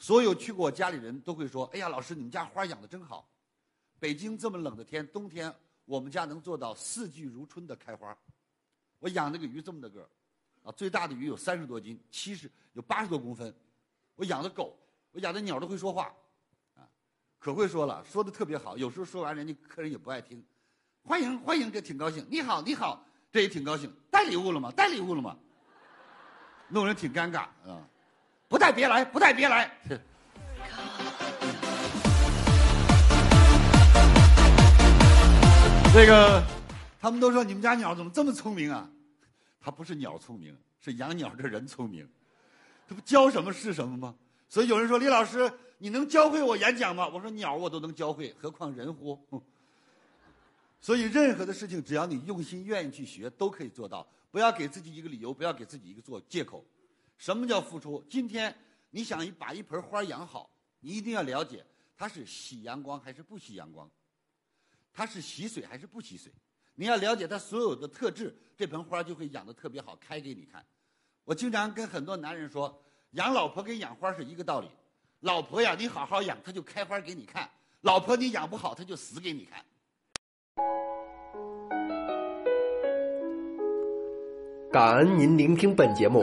所有去过我家里人都会说：“哎呀，老师，你们家花养的真好。北京这么冷的天，冬天我们家能做到四季如春的开花。我养那个鱼这么大个儿，啊，最大的鱼有三十多斤，七十有八十多公分。我养的狗，我养的鸟都会说话，啊，可会说了，说的特别好。有时候说完，人家客人也不爱听。欢迎欢迎，这挺高兴。你好你好，这也挺高兴。带礼物了吗？带礼物了吗？弄人挺尴尬啊！不带别来，不带别来。这个，他们都说你们家鸟怎么这么聪明啊？它不是鸟聪明，是养鸟的人聪明。这不教什么是什么吗？所以有人说李老师，你能教会我演讲吗？我说鸟我都能教会，何况人乎？所以任何的事情，只要你用心、愿意去学，都可以做到。不要给自己一个理由，不要给自己一个做借口。什么叫付出？今天你想把一盆花养好，你一定要了解它是喜阳光还是不喜阳光。它是喜水还是不喜水？你要了解它所有的特质，这盆花就会养得特别好，开给你看。我经常跟很多男人说，养老婆跟养花是一个道理。老婆呀，你好好养，它就开花给你看；老婆你养不好，它就死给你看。感恩您聆听本节目，